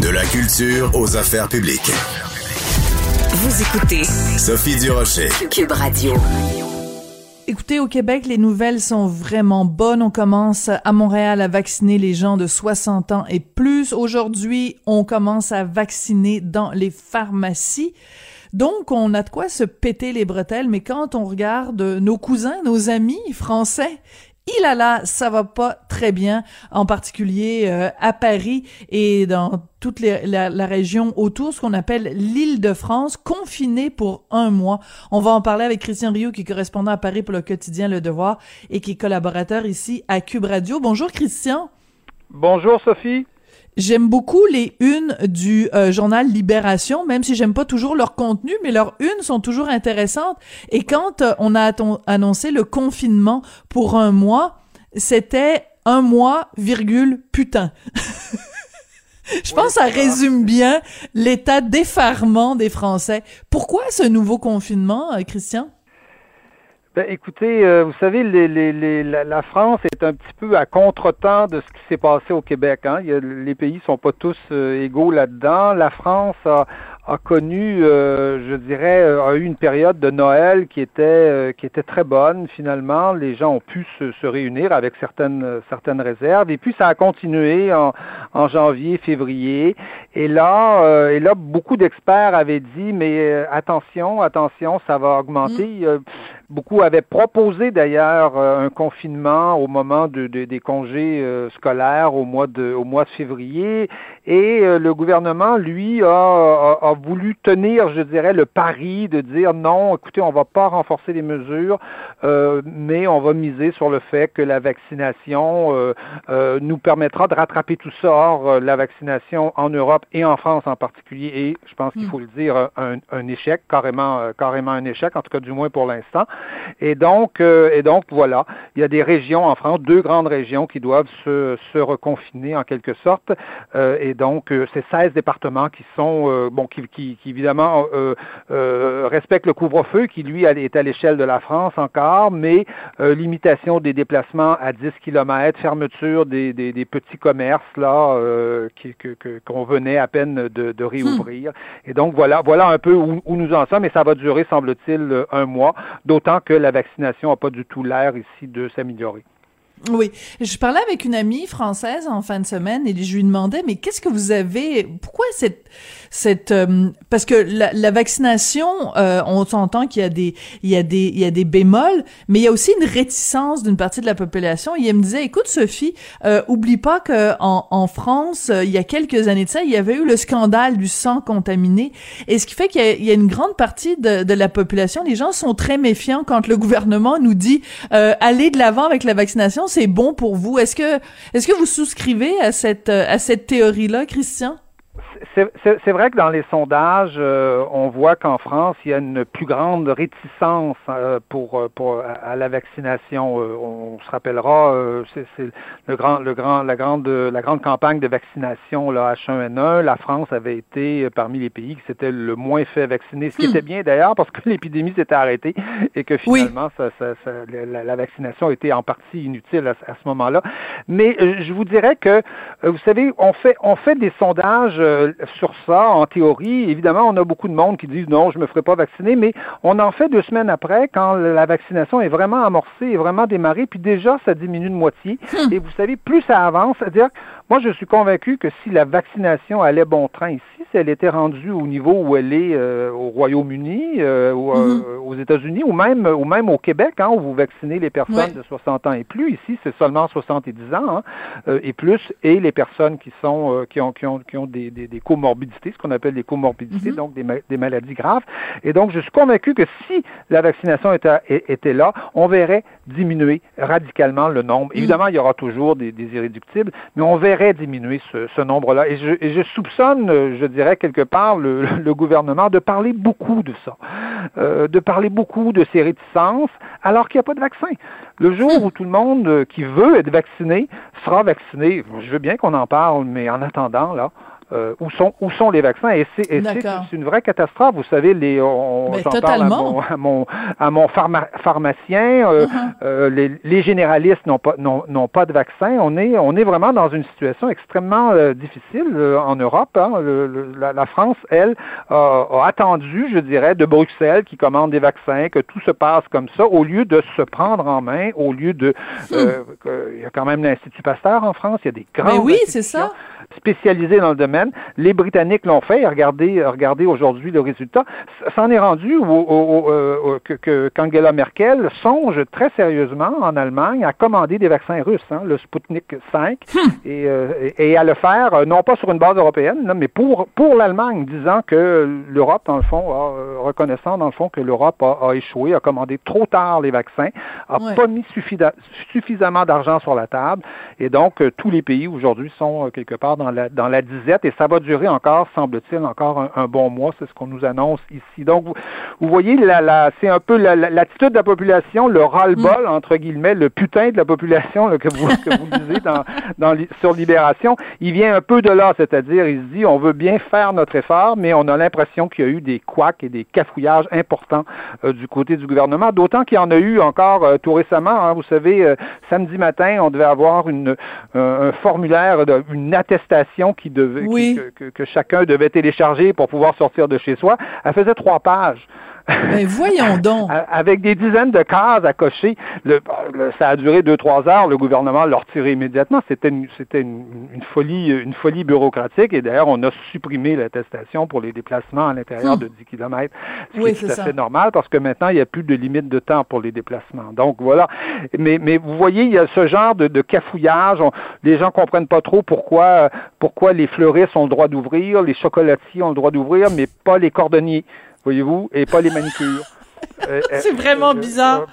De la culture aux affaires publiques. Vous écoutez Sophie Durocher. Cube Radio. Écoutez, au Québec, les nouvelles sont vraiment bonnes. On commence à Montréal à vacciner les gens de 60 ans et plus. Aujourd'hui, on commence à vacciner dans les pharmacies. Donc, on a de quoi se péter les bretelles, mais quand on regarde nos cousins, nos amis français, il a là, ça va pas très bien, en particulier euh, à Paris et dans toute la, région autour, ce qu'on appelle l'île de France, confinée pour un mois. On va en parler avec Christian Rio, qui est correspondant à Paris pour le quotidien Le Devoir et qui est collaborateur ici à Cube Radio. Bonjour Christian. Bonjour Sophie. J'aime beaucoup les unes du euh, journal Libération, même si j'aime pas toujours leur contenu, mais leurs unes sont toujours intéressantes. Et quand euh, on a annoncé le confinement pour un mois, c'était un mois, virgule, putain. Je pense que ça résume bien l'état d'effarement des Français. Pourquoi ce nouveau confinement, euh, Christian? Ben, écoutez, euh, vous savez, les, les, les, la, France est un petit peu à contretemps de ce qui s'est passé au Québec. Hein. Il y a, les pays sont pas tous euh, égaux là-dedans. La France a, a connu, euh, je dirais, euh, a eu une période de Noël qui était euh, qui était très bonne finalement. Les gens ont pu se, se, réunir avec certaines certaines réserves. Et puis ça a continué en, en janvier, février. Et là, et là, beaucoup d'experts avaient dit, mais attention, attention, ça va augmenter. Mm. Beaucoup avaient proposé d'ailleurs un confinement au moment de, de des congés scolaires au mois de au mois de février. Et le gouvernement, lui, a, a, a voulu tenir, je dirais, le pari de dire non, écoutez, on va pas renforcer les mesures, euh, mais on va miser sur le fait que la vaccination euh, euh, nous permettra de rattraper tout ça. Or, la vaccination en Europe et en France en particulier est, je pense qu'il mm. faut le dire, un, un, échec, carrément, carrément un échec, en tout cas du moins pour l'instant. Et donc, et donc voilà, il y a des régions en France, deux grandes régions qui doivent se, se reconfiner en quelque sorte. et donc, c'est 16 départements qui sont, bon, qui, qui, qui évidemment euh, euh, respecte le couvre-feu, qui lui est à l'échelle de la France encore, mais euh, limitation des déplacements à 10 km, fermeture des, des, des petits commerces là euh, qu'on venait à peine de, de réouvrir. Hmm. Et donc voilà, voilà un peu où, où, nous en sommes, et ça va durer, semble-t-il, un mois, d'autant que la vaccination n'a pas du tout l'air ici de s'améliorer. Oui, je parlais avec une amie française en fin de semaine et je lui demandais mais qu'est-ce que vous avez pourquoi cette cette euh, parce que la, la vaccination euh, on s'entend qu'il y a des il y a des il y a des bémols mais il y a aussi une réticence d'une partie de la population. Et elle me disait écoute Sophie euh, oublie pas que en, France il y a quelques années de ça il y avait eu le scandale du sang contaminé. Et ce qui fait qu'il y, y, a une grande partie de, de la population les gens sont très méfiants quand le gouvernement nous dit allez de l'avant avec la vaccination c'est bon pour vous? Est-ce que, est-ce que vous souscrivez à cette, à cette théorie-là, Christian? C'est vrai que dans les sondages, euh, on voit qu'en France, il y a une plus grande réticence euh, pour, euh, pour à la vaccination. on se rappellera, c'est le grand, le grand, la grande, la grande campagne de vaccination là, H1N1. La France avait été parmi les pays qui s'étaient le moins fait vacciner, ce qui hmm. était bien d'ailleurs parce que l'épidémie s'était arrêtée et que finalement, ça, ça, ça, la, la, vaccination était en partie inutile à, à ce moment-là. Mais je vous dirais que, vous savez, on fait, on fait des sondages sur ça, en théorie, évidemment, on a beaucoup de monde qui disent non, je me ferai pas vacciner, mais on en fait deux semaines après, quand la vaccination est vraiment amorcée, est vraiment démarrée, puis déjà, ça diminue de moitié. Hmm. Et vous savez, plus ça avance, c'est-à-dire, moi, je suis convaincu que si la vaccination allait bon train ici, si elle était rendue au niveau où elle est euh, au Royaume-Uni, euh, ou, euh, mm-hmm. aux États-Unis, ou même, ou même au Québec, hein, où vous vaccinez les personnes de 60 ans et plus. Ici, c'est seulement 70 ans hein, et plus, et les personnes qui sont qui ont qui ont qui ont des, des, des comorbidités, ce qu'on appelle des comorbidités, mm-hmm. donc des, des, maladies graves. Et donc, je suis convaincu que si la vaccination était, était là, on verrait diminuer radicalement le nombre. Mm. Évidemment, il y aura toujours des, des irréductibles, mais on verrait diminuer ce, ce nombre-là. Et je, et je, soupçonne, je dirais quelque part, le, le, gouvernement de parler beaucoup de ça, euh, de parler beaucoup de ces réticences, alors qu'il n'y a pas de vaccin. Le jour où tout le monde qui veut être vacciné sera vacciné, je veux bien qu'on en parle, mais en attendant, là, euh, où sont où sont les vaccins et c'est une vraie catastrophe. Vous savez, les on, ben, parle à mon à mon, à mon pharmacien, euh, uh-huh. les, les, généralistes n'ont pas n'ont pas de vaccin. On est on est vraiment dans une situation extrêmement difficile en Europe. Hein. la, la, France, elle, a, a attendu, je dirais, de Bruxelles qui commande des vaccins, que tout se passe comme ça, au lieu de se prendre en main, au lieu de... Hmm. Euh, il y a quand même l'Institut Pasteur en France, il y a des grands... Mais oui, c'est ça spécialisés dans le domaine. Les Britanniques l'ont fait. Regardez, regardez aujourd'hui le résultat. S'en est rendu au, au, euh, que, qu'Angela Merkel songe très sérieusement en Allemagne à commander des vaccins russes, hein, le Sputnik 5, hmm. et, euh, et, à le faire euh, non pas sur une base européenne, mais pour pour l'Allemagne, disant que l'Europe, dans le fond, a, reconnaissant dans le fond que l'Europe a, échoué, a commandé trop tard les vaccins, a pas mis suffisamment d'argent sur la table, et donc tous les pays aujourd'hui sont quelque part dans la, dans la disette et ça va durer encore, semble-t-il, encore un, bon mois. C'est ce qu'on nous annonce ici. Donc, vous, vous voyez, la, la, c'est un peu l'attitude de la population, le ras-le-bol, mm. entre guillemets, le putain de la population que vous, que vous lisez dans, dans, sur Libération. Il vient un peu de là, c'est-à-dire, il se dit, on veut bien faire notre effort, mais on a l'impression qu'il y a eu des couacs et des cafouillages importants euh, du côté du gouvernement, d'autant qu'il y en a eu encore euh, tout récemment. Hein, vous savez, euh, samedi matin, on devait avoir une, un formulaire, une attestation qui devait, que, que, chacun devait télécharger pour pouvoir sortir de chez soi. Elle faisait trois pages. Mais voyons donc. Avec des dizaines de cases à cocher. Le, ça a duré deux, trois heures. Le gouvernement l'a retiré immédiatement. C'était une, c'était une, folie, une folie bureaucratique. Et d'ailleurs, on a supprimé l'attestation pour les déplacements à l'intérieur hum. de 10 km. Ce oui, qui est tout à fait normal parce que maintenant, il n'y a plus de limite de temps pour les déplacements. Donc, voilà. Mais, mais vous voyez, il y a ce genre de, de cafouillage. les gens comprennent pas trop pourquoi, pourquoi les fleuristes ont le droit d'ouvrir, les chocolatiers ont le droit d'ouvrir, mais pas les cordonniers voyez-vous, et pas les manicures. Euh, c'est vraiment euh, bizarre.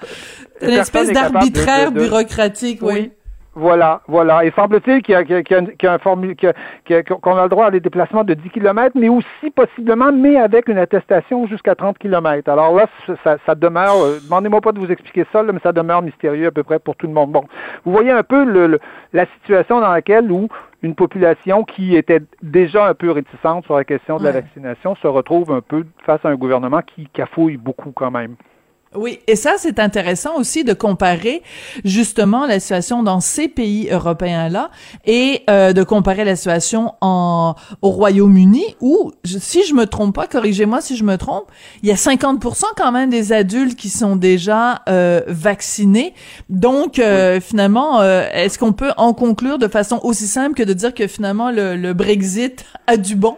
Euh, une espèce d'arbitraire bureaucratique, oui. Voilà, voilà. Et semble-t-il qu'il y a, qu'il y a, un formule, qu'on a le droit à des déplacements de 10 km, mais aussi possiblement, mais avec une attestation jusqu'à 30 km. Alors là, ça, ça demeure, demandez-moi pas de vous expliquer ça, mais ça demeure mystérieux à peu près pour tout le monde. Bon, vous voyez un peu le, la situation dans laquelle où une population qui était déjà un peu réticente sur la question de la vaccination se retrouve un peu face à un gouvernement qui cafouille beaucoup quand même. Oui, et ça, c'est intéressant aussi de comparer justement la situation dans ces pays européens-là et euh, de comparer la situation en, au Royaume-Uni où, si je me trompe pas, corrigez-moi si je me trompe, il y a 50% quand même des adultes qui sont déjà euh, vaccinés. Donc, euh, finalement, est-ce qu'on peut en conclure de façon aussi simple que de dire que finalement le, le Brexit a du bon?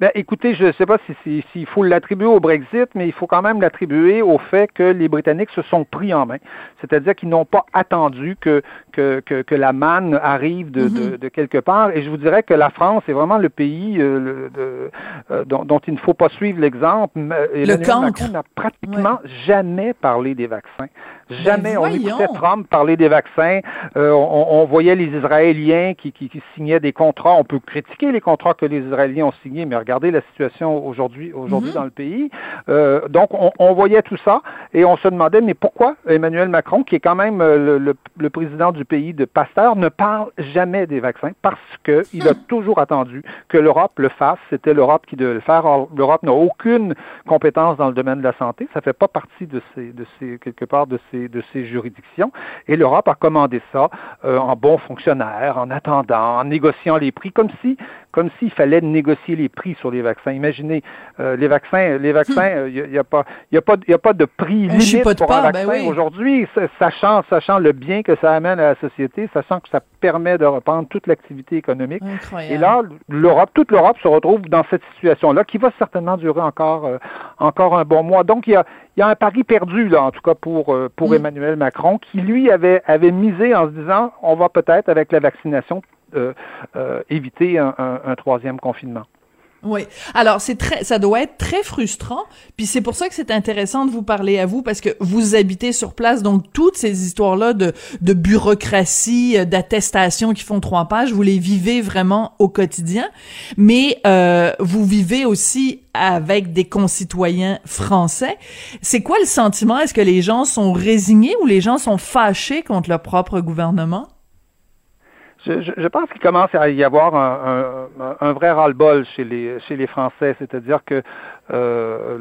Ben, écoutez, je ne sais pas s'il si, faut l'attribuer au Brexit, mais il faut quand même l'attribuer au fait que les Britanniques se sont pris en main. C'est-à-dire qu'ils n'ont pas attendu que, que, que, la manne arrive de, de, mm-hmm. quelque part. Et je vous dirais que la France est vraiment le pays euh, de, euh, dont, dont, il ne faut pas suivre l'exemple. Le Macron n'a pratiquement jamais parlé des vaccins. Jamais. Ben, on écoutait Trump parler des vaccins. Euh, on, on, voyait les Israéliens qui, qui, qui, signaient des contrats. On peut critiquer les contrats que les Israéliens ont signés, mais regardez la situation aujourd'hui aujourd'hui mhm. dans le pays. Euh, donc, on, on, voyait tout ça et on se demandait, mais pourquoi Emmanuel Macron, qui est quand même euh, le, le, président du pays de Pasteur, ne parle jamais des vaccins? Parce qu'il a hmm. toujours attendu que l'Europe le fasse. C'était l'Europe qui devait le faire. L'Europe n'a aucune compétence dans le domaine de la santé. Ça fait pas partie de ces, de ces quelque part de ces, de ces juridictions. Et l'Europe a commandé ça euh, en bon fonctionnaire, en attendant, en négociant les prix, comme si comme s'il fallait négocier les prix sur les vaccins. Imaginez, euh, les vaccins, les vaccins, il n'y a, pas, il a pas, il a pas de prix limite pour un ben vaccin aujourd'hui, sachant, sachant le bien que ça amène à la société, sachant que ça permet de reprendre toute l'activité économique. Et là, l'Europe, toute l'Europe se retrouve dans cette situation-là, qui va certainement durer encore, euh, encore un bon mois. Donc, il y a, il y a un pari perdu, là, en tout cas pour, euh, pour mm. Emmanuel Macron, qui lui avait, avait misé en se disant, on va peut-être, avec la vaccination, euh, euh, éviter un, troisième confinement. Oui. Alors c'est très, ça doit être très frustrant. Puis c'est pour ça que c'est intéressant de vous parler à vous parce que vous habitez sur place, donc toutes ces histoires-là de, de bureaucratie, euh, d'attestation qui font trois pages, vous les vivez vraiment au quotidien. Mais euh, vous vivez aussi avec des concitoyens français. C'est quoi le sentiment? Est-ce que les gens sont résignés ou les gens sont fâchés contre leur propre gouvernement? Je, pense qu'il commence à y avoir un, vrai ras-le-bol chez les Français, c'est-à-dire que euh,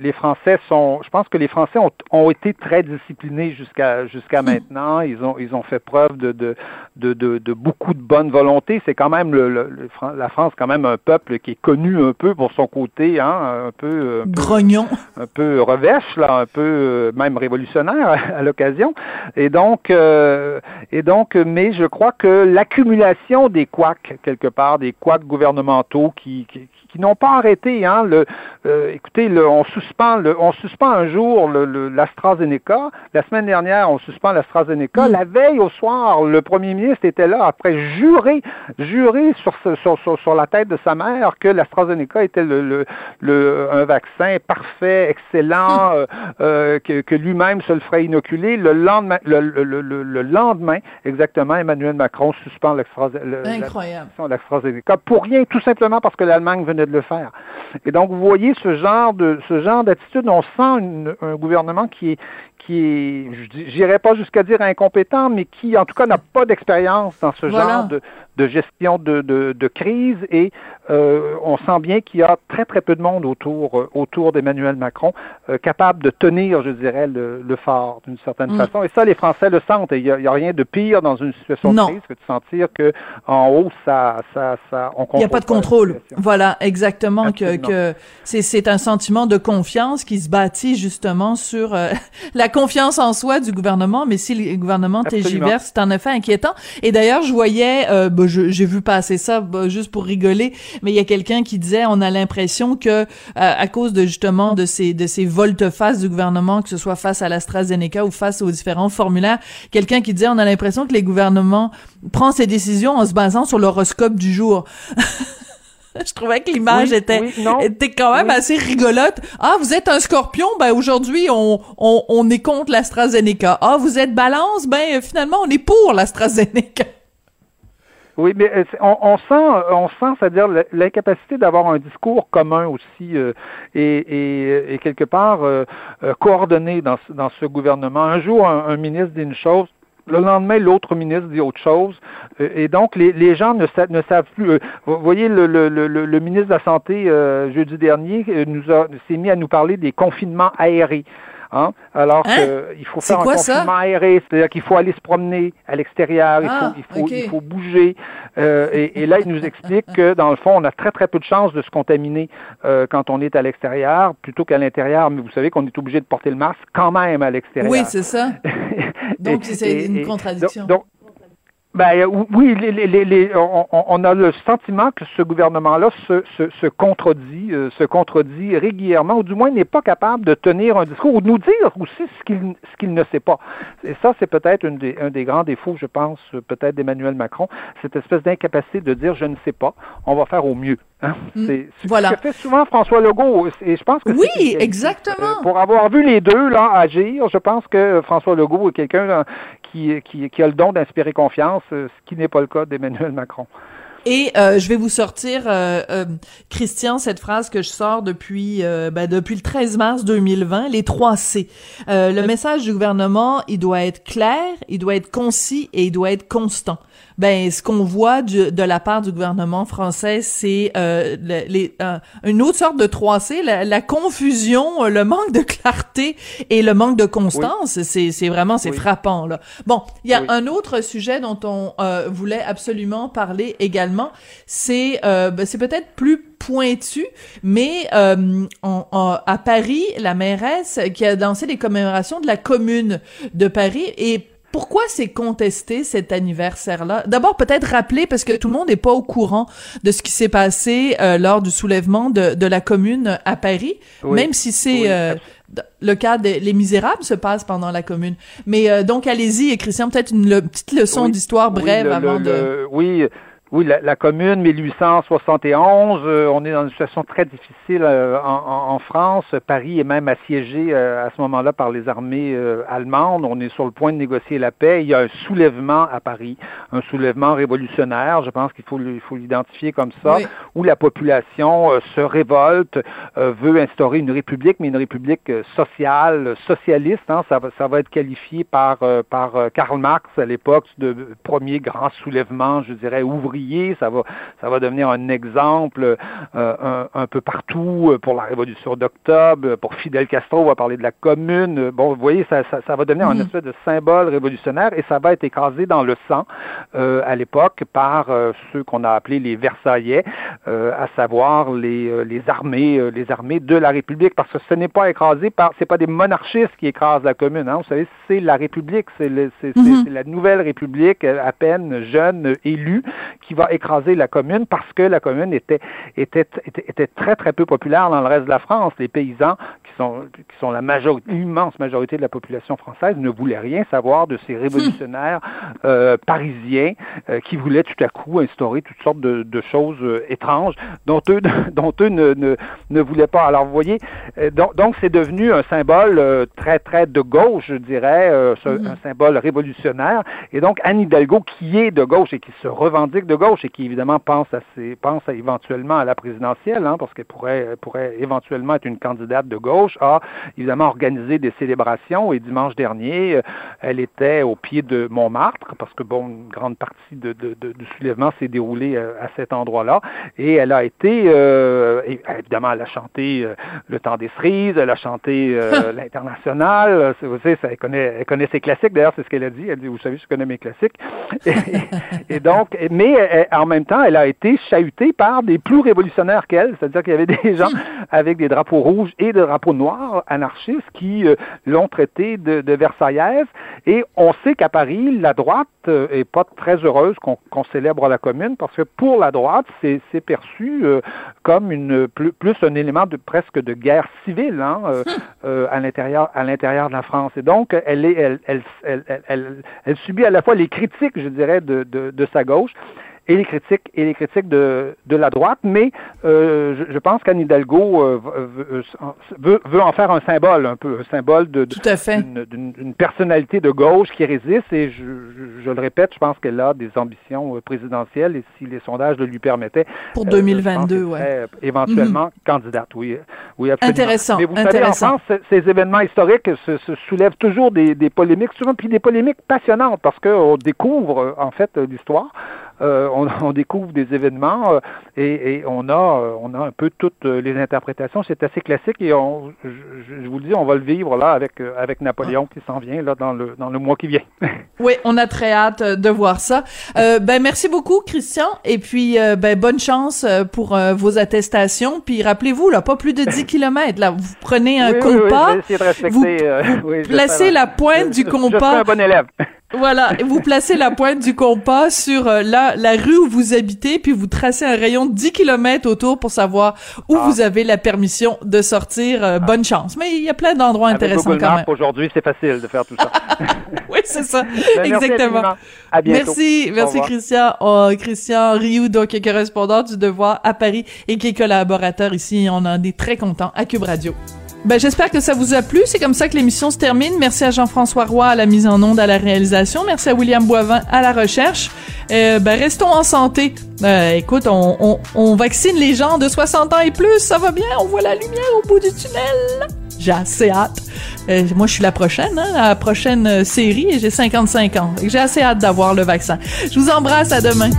les Français sont, je pense que les Français ont, ont été très disciplinés jusqu'à jusqu'à hmm. maintenant. Ils ont ils ont fait preuve de de, de, de, beaucoup de bonne volonté. C'est quand même le, la France quand même un peuple qui est connu un peu pour son côté, hein, un peu grognon, un peu revêche là, un peu euh, même révolutionnaire à, l'occasion. Et donc euh, et donc, mais je crois que l'accumulation des couacs quelque part, des couacs gouvernementaux qui, qui qui n'ont pas arrêté. Hein, le, euh, écoutez, le, on suspend, le, on suspend un jour l'AstraZeneca. La semaine dernière, on suspend l'AstraZeneca. La veille au soir, le premier ministre était là après jurer, jurer sur, sur, sur, sur la tête de sa mère que l'AstraZeneca était le, le, un vaccin parfait, excellent, mm. euh, euh, que, que lui-même se le ferait inoculer. Le lendemain, le, le lendemain, exactement, Emmanuel Macron suspend l'AstraZeneca pour rien, tout simplement parce que l'Allemagne venait de le faire. Et donc, vous voyez ce genre de ce genre d'attitude. On sent un gouvernement qui est qui est, je n'irai pas jusqu'à dire incompétent, mais qui, en tout cas, n'a pas d'expérience dans ce genre de, de gestion de, de, de, crise et euh, on sent bien qu'il y a très très peu de monde autour euh, autour d'Emmanuel Macron euh, capable de tenir, je dirais, le, le phare d'une certaine mm. façon. Et ça, les Français le sentent. Il n'y a, a, rien de pire dans une situation de crise que de sentir que en haut, ça, ça, ça, on Il n'y a pas de contrôle. Voilà, exactement. Que, que c'est un sentiment de confiance qui se bâtit justement sur la confiance en soi du gouvernement. Mais si le gouvernement TGVR, c'est en effet inquiétant. Et d'ailleurs, je voyais, euh, j'ai vu passer ça bah, juste pour rigoler, mais il y a quelqu'un qui disait on a l'impression que euh, à cause de justement de ces de ces volte-face du gouvernement, que ce soit face à l'AstraZeneca ou face aux différents formulaires, quelqu'un qui disait on a l'impression que les gouvernements prennent ces décisions en se basant sur l'horoscope du jour. je trouvais que l'image était, était quand même assez rigolote. Ah, vous êtes un scorpion, ben aujourd'hui on, on, on est contre l'AstraZeneca. Ah, vous êtes balance, ben finalement on est pour l'AstraZeneca. Oui, mais euh, on, on sent, on sent, c'est-à-dire l'incapacité d'avoir un discours commun aussi euh, et, et, et, quelque part euh, coordonné dans, dans ce gouvernement. Un jour, un, ministre dit une chose, le lendemain, l'autre ministre dit autre chose. Et donc, les, gens ne, savent plus. Vous voyez, le, ministre de la Santé, jeudi dernier, nous s'est mis à nous parler des confinements aérés. Hein? Alors hein? qu'il faut faire un confinement aéré, c'est-à-dire qu'il faut aller se promener à l'extérieur, il, ah, faut, il, faut, il faut bouger. Euh, et, et, là, il nous explique que, dans le fond, on a très, très peu de chances de se contaminer euh, quand on est à l'extérieur plutôt qu'à l'intérieur. Mais vous savez qu'on est obligé de porter le masque quand même à l'extérieur. Oui, c'est ça. donc, c'est une contradiction. Donc, ben, euh, oui, les, les, les, on, on, a le sentiment que ce gouvernement-là se, se, se, contredit, euh, se contredit régulièrement, ou du moins n'est pas capable de tenir un discours ou de nous dire aussi ce qu'il ce qu'il ne sait pas. Et ça, c'est peut-être des, un des grands défauts, je pense, peut-être d'Emmanuel Macron, cette espèce d'incapacité de dire je ne sais pas, on va faire au mieux. Hein? Mm. C'est ce que fait souvent François Legault. Et je pense que oui, exactement. Euh, pour avoir vu les deux là agir, je pense que François Legault est quelqu'un qui, qui, a le don d'inspirer confiance, ce qui n'est pas le cas d'Emmanuel Macron. Et euh, je vais vous sortir, euh, euh, Christian, cette phrase que je sors depuis ben, depuis le 13 mars 2020, les trois C. le message du gouvernement, il doit être clair, il doit être concis et il doit être constant ben ce qu'on voit de la part du gouvernement français, c'est euh, les, euh, une autre sorte de 3C, la, confusion, le manque de clarté et le manque de constance. C'est, c'est vraiment c'est frappant là. Bon, il y a un autre sujet dont on euh, voulait absolument parler également. C'est ben, c'est peut-être plus pointu, mais euh, à Paris, la mairesse qui a lancé les commémorations de la commune de Paris et pourquoi c'est contesté cet anniversaire-là? D'abord, peut-être rappeler parce que tout le monde n'est pas au courant de ce qui s'est passé euh, lors du soulèvement de, de, la commune à Paris, même si c'est euh, le cas des Les Misérables se passe pendant la commune. Mais euh, donc allez-y, Christian, peut-être une petite leçon d'histoire brève avant de. oui. Oui, la, commune 1871. on est dans une situation très difficile en, France. Paris est même assiégé à ce moment-là par les armées allemandes. On est sur le point de négocier la paix. Il y a un soulèvement à Paris, un soulèvement révolutionnaire. Je pense qu'il faut faut l'identifier comme ça, où la population se révolte, veut instaurer une république, mais une république sociale, socialiste. Hein, ça, ça va être qualifié par par Karl Marx à l'époque de premier grand soulèvement, je dirais, ouvrier. Ça va, ça va devenir un exemple euh, un, peu partout euh, pour la Révolution d'octobre, pour Fidel Castro, on va parler de la commune. Bon, vous voyez, ça, ça, va devenir un mhm. espèce de symbole révolutionnaire et ça va être écrasé dans le sang euh, à l'époque par ceux qu'on a appelés les Versaillais, à savoir les, les armées, les armées de la République, parce que ce n'est pas écrasé par, c'est pas des monarchistes qui écrasent la commune. Hein, vous savez, c'est la République, c'est mhm. la nouvelle République à peine jeune élue qui va écraser la commune parce que la commune était, était, était, très, très peu populaire dans le reste de la France. Les paysans, qui sont, qui sont la majorité, l'immense majorité de la population française, ne voulaient rien savoir de ces révolutionnaires euh, parisiens euh, qui voulaient tout à coup instaurer toutes sortes de, de choses euh, étranges dont eux, dont eux ne, ne, ne voulaient pas. Alors, vous voyez, donc c'est devenu un symbole très, très de gauche, je dirais, mm-hmm. un symbole révolutionnaire. Et donc, Anne Hidalgo, qui est de gauche et qui se revendique de gauche et qui évidemment pense, à ses, pense éventuellement à la présidentielle, hein, parce qu'elle pourrait, pourrait éventuellement être une candidate de gauche, a évidemment organisé des célébrations et dimanche dernier, euh, elle était au pied de Montmartre, parce que bon, une grande partie de, de, de, du soulèvement s'est déroulée euh, à cet endroit-là, et elle a été, euh, évidemment, elle a chanté Le temps des cerises, elle a chanté l'International, vous savez, ça, elle, connaît, elle connaît ses classiques, d'ailleurs, c'est ce qu'elle a dit, elle dit, vous savez, je connais mes classiques. Et, donc, mais en même temps, elle a été chahutée par des plus révolutionnaires qu'elle, c'est-à-dire qu'il y avait des gens avec des drapeaux rouges et des drapeaux noirs anarchistes qui euh, l'ont traité de, de Versaillaise. Et on sait qu'à Paris, la droite euh, est pas très heureuse qu'on célèbre la commune parce que pour la droite, c'est perçu euh, comme une plus, plus, un élément de presque de guerre civile hein, hum. à l'intérieur à l'intérieur de la France. Et donc, elle, est, elle, elle, elle, elle, elle subit à la fois les critiques, je dirais, de, de, de sa gauche, et les critiques et les critiques de, de la droite, mais euh, je, je, pense qu'Anne Hidalgo euh, euh, veut, veut, en faire un symbole, un peu, un symbole de, d'une personnalité de gauche qui résiste. Et je, je, le répète, je pense qu'elle a des ambitions présidentielles et si les sondages le lui permettaient. Pour 2022, oui. Éventuellement mhm. candidate, oui, oui, absolument. Intéressant. Mais vous intéressant. savez, en France, ces événements historiques se, se soulèvent toujours des, des polémiques, souvent puis des polémiques passionnantes parce qu'on découvre en fait l'histoire. Euh, on, découvre des événements euh, et, on a euh, on a un peu toutes les interprétations. C'est assez classique et on, je, vous le dis, on va le vivre là avec avec Napoléon qui s'en vient là dans le dans le mois qui vient. oui, on a très hâte de voir ça. ben merci beaucoup Christian et puis ben bonne chance pour vos attestations. Puis rappelez-vous là, pas plus de 10 km là, vous prenez un compas, vous, placez la pointe du compas. Je suis un bon élève. Voilà, vous placez la pointe du compas sur euh, la, la rue où vous habitez, puis vous tracez un rayon de 10 km autour pour savoir où ah. vous avez la permission de sortir. Euh, bonne chance. Mais il y a plein d'endroits intéressants Google quand même. Aujourd'hui, c'est facile de faire tout ça. oui, c'est ça. Ben, Exactement. Merci, à bientôt. merci, merci Christian. Oh, Christian Rioux, donc qui est correspondant du Devoir à Paris et qui est collaborateur ici. On en est très content à Cube Radio. Ben, j'espère que ça vous a plu. C'est comme ça que l'émission se termine. Merci à Jean-François Roy à la mise en onde, à la réalisation. Merci à William Boivin à la recherche. Euh, ben, restons en santé. Euh, écoute, on, on, on, vaccine les gens de 60 ans et plus. Ça va bien. On voit la lumière au bout du tunnel. J'ai assez hâte. Euh, moi, je suis la prochaine, hein, la prochaine série j'ai 55 ans. J'ai assez hâte d'avoir le vaccin. Je vous embrasse. À demain.